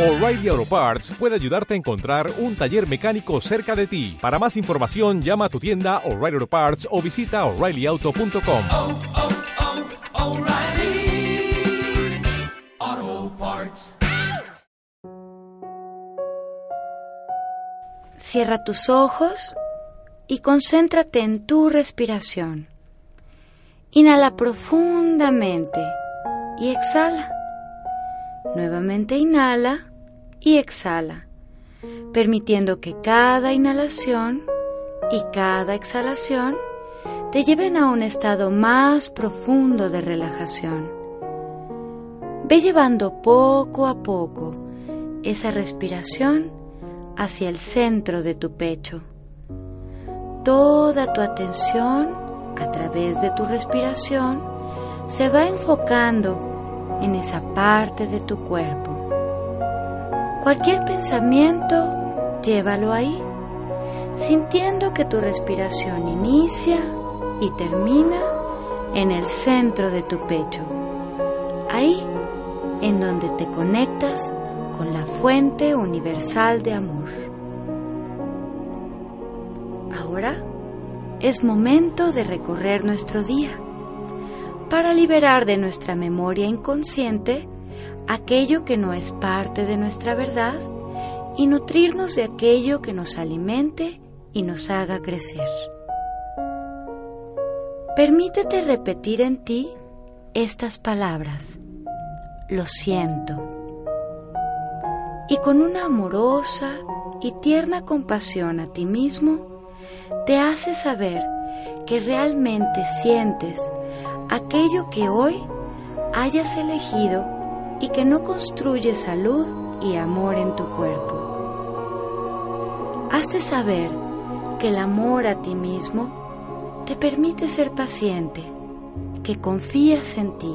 O'Reilly Auto Parts puede ayudarte a encontrar un taller mecánico cerca de ti. Para más información, llama a tu tienda O'Reilly Auto Parts o visita oreillyauto.com. oh, oh, Parts. Cierra tus ojos y concéntrate en tu respiración. Inhala profundamente y exhala. Nuevamente inhala y exhala, permitiendo que cada inhalación y cada exhalación te lleven a un estado más profundo de relajación. Ve llevando poco a poco esa respiración hacia el centro de tu pecho. Toda tu atención a través de tu respiración se va enfocando en esa parte de tu cuerpo. Cualquier pensamiento, llévalo ahí, sintiendo que tu respiración inicia y termina en el centro de tu pecho, ahí en donde te conectas con la fuente universal de amor. Ahora es momento de recorrer nuestro día para liberar de nuestra memoria inconsciente aquello que no es parte de nuestra verdad y nutrirnos de aquello que nos alimente y nos haga crecer. Permítete repetir en ti estas palabras. Lo siento. Y con una amorosa y tierna compasión a ti mismo, te hace saber que realmente sientes aquello que hoy hayas elegido y que no construye salud y amor en tu cuerpo. Hazte saber que el amor a ti mismo te permite ser paciente, que confías en ti,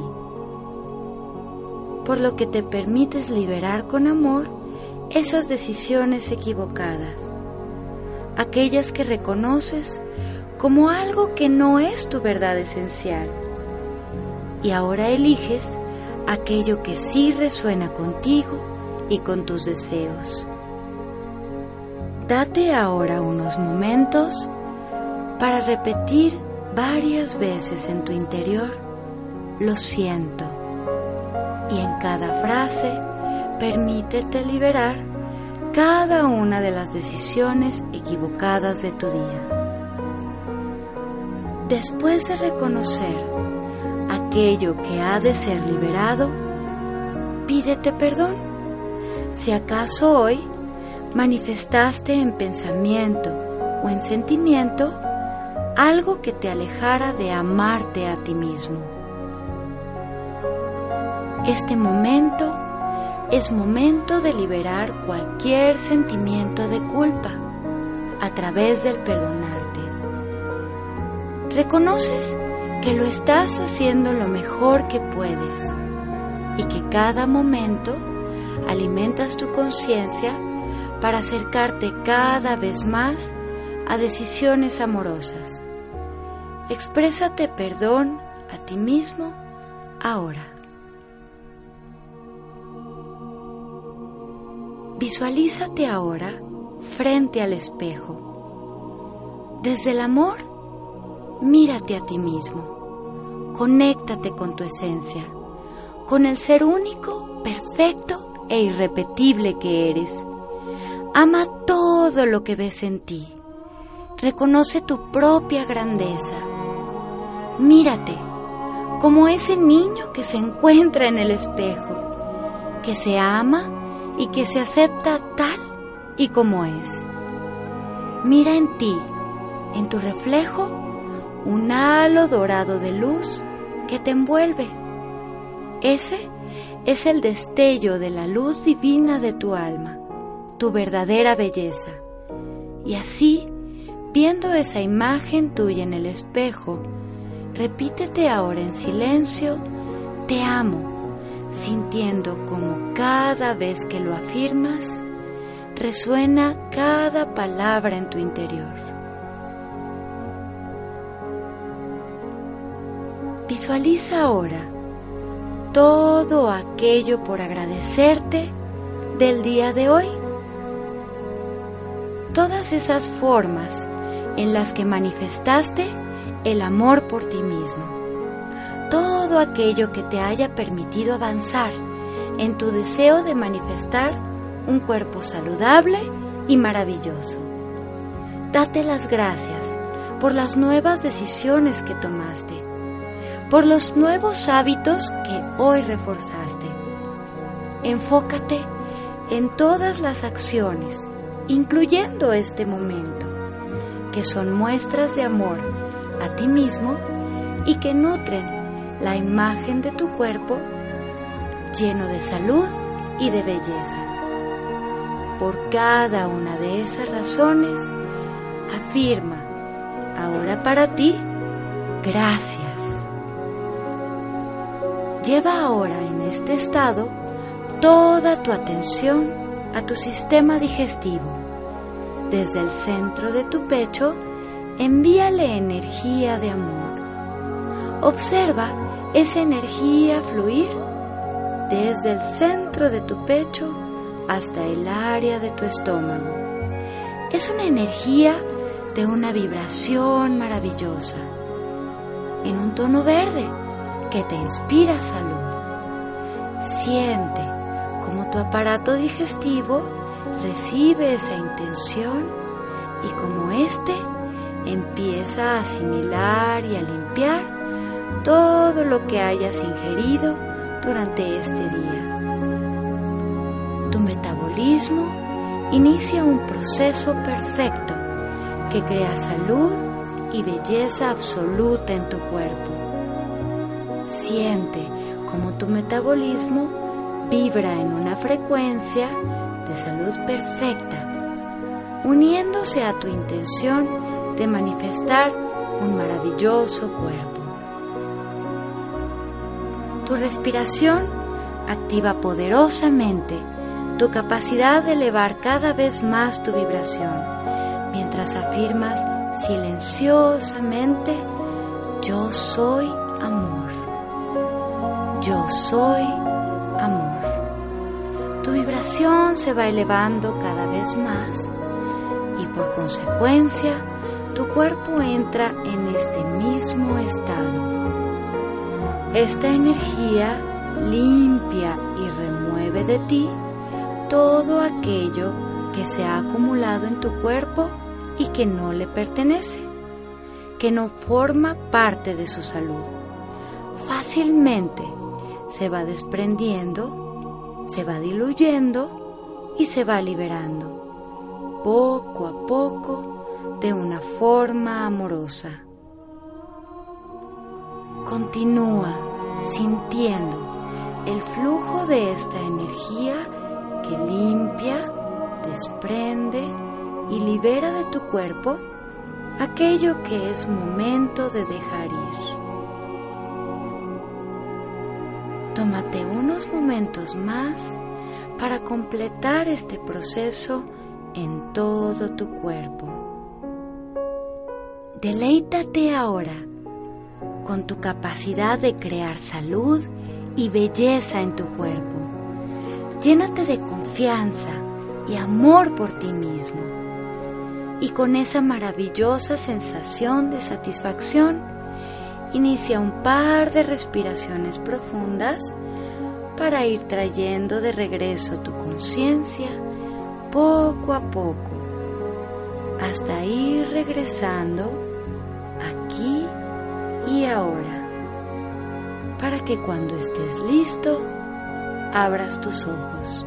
por lo que te permites liberar con amor esas decisiones equivocadas, aquellas que reconoces como algo que no es tu verdad esencial, y ahora eliges aquello que sí resuena contigo y con tus deseos. Date ahora unos momentos para repetir varias veces en tu interior, lo siento. Y en cada frase, permítete liberar cada una de las decisiones equivocadas de tu día. Después de reconocer aquello que ha de ser liberado, pídete perdón. Si acaso hoy manifestaste en pensamiento o en sentimiento algo que te alejara de amarte a ti mismo. Este momento es momento de liberar cualquier sentimiento de culpa a través del perdonarte. Reconoces que lo estás haciendo lo mejor que puedes y que cada momento alimentas tu conciencia para acercarte cada vez más a decisiones amorosas. Exprésate perdón a ti mismo ahora. Visualízate ahora frente al espejo. Desde el amor, mírate a ti mismo. Conéctate con tu esencia, con el ser único, perfecto e irrepetible que eres. Ama todo lo que ves en ti. Reconoce tu propia grandeza. Mírate como ese niño que se encuentra en el espejo, que se ama y que se acepta tal y como es. Mira en ti, en tu reflejo, un halo dorado de luz que te envuelve. Ese es el destello de la luz divina de tu alma, tu verdadera belleza. Y así, viendo esa imagen tuya en el espejo, repítete ahora en silencio, te amo sintiendo como cada vez que lo afirmas, resuena cada palabra en tu interior. Visualiza ahora todo aquello por agradecerte del día de hoy. Todas esas formas en las que manifestaste el amor por ti mismo. Todo aquello que te haya permitido avanzar en tu deseo de manifestar un cuerpo saludable y maravilloso. Date las gracias por las nuevas decisiones que tomaste, por los nuevos hábitos que hoy reforzaste. Enfócate en todas las acciones, incluyendo este momento, que son muestras de amor a ti mismo y que nutren la imagen de tu cuerpo lleno de salud y de belleza. Por cada una de esas razones, afirma ahora para ti, gracias. Lleva ahora en este estado toda tu atención a tu sistema digestivo. Desde el centro de tu pecho, envíale energía de amor. Observa esa energía fluir desde el centro de tu pecho hasta el área de tu estómago. Es una energía de una vibración maravillosa, en un tono verde que te inspira salud. Siente como tu aparato digestivo recibe esa intención y como éste empieza a asimilar y a limpiar todo lo que hayas ingerido durante este día. Tu metabolismo inicia un proceso perfecto que crea salud y belleza absoluta en tu cuerpo. Siente como tu metabolismo vibra en una frecuencia de salud perfecta, uniéndose a tu intención de manifestar un maravilloso cuerpo. Tu respiración activa poderosamente tu capacidad de elevar cada vez más tu vibración, mientras afirmas silenciosamente, yo soy amor, yo soy amor. Tu vibración se va elevando cada vez más y por consecuencia tu cuerpo entra en este mismo estado. Esta energía limpia y remueve de ti todo aquello que se ha acumulado en tu cuerpo y que no le pertenece, que no forma parte de su salud. Fácilmente se va desprendiendo, se va diluyendo y se va liberando, poco a poco, de una forma amorosa. Continúa sintiendo el flujo de esta energía que limpia, desprende y libera de tu cuerpo aquello que es momento de dejar ir. Tómate unos momentos más para completar este proceso en todo tu cuerpo. Deleítate ahora con tu capacidad de crear salud y belleza en tu cuerpo. Llénate de confianza y amor por ti mismo. Y con esa maravillosa sensación de satisfacción, inicia un par de respiraciones profundas para ir trayendo de regreso tu conciencia poco a poco, hasta ir regresando aquí y ahora, para que cuando estés listo, abras tus ojos.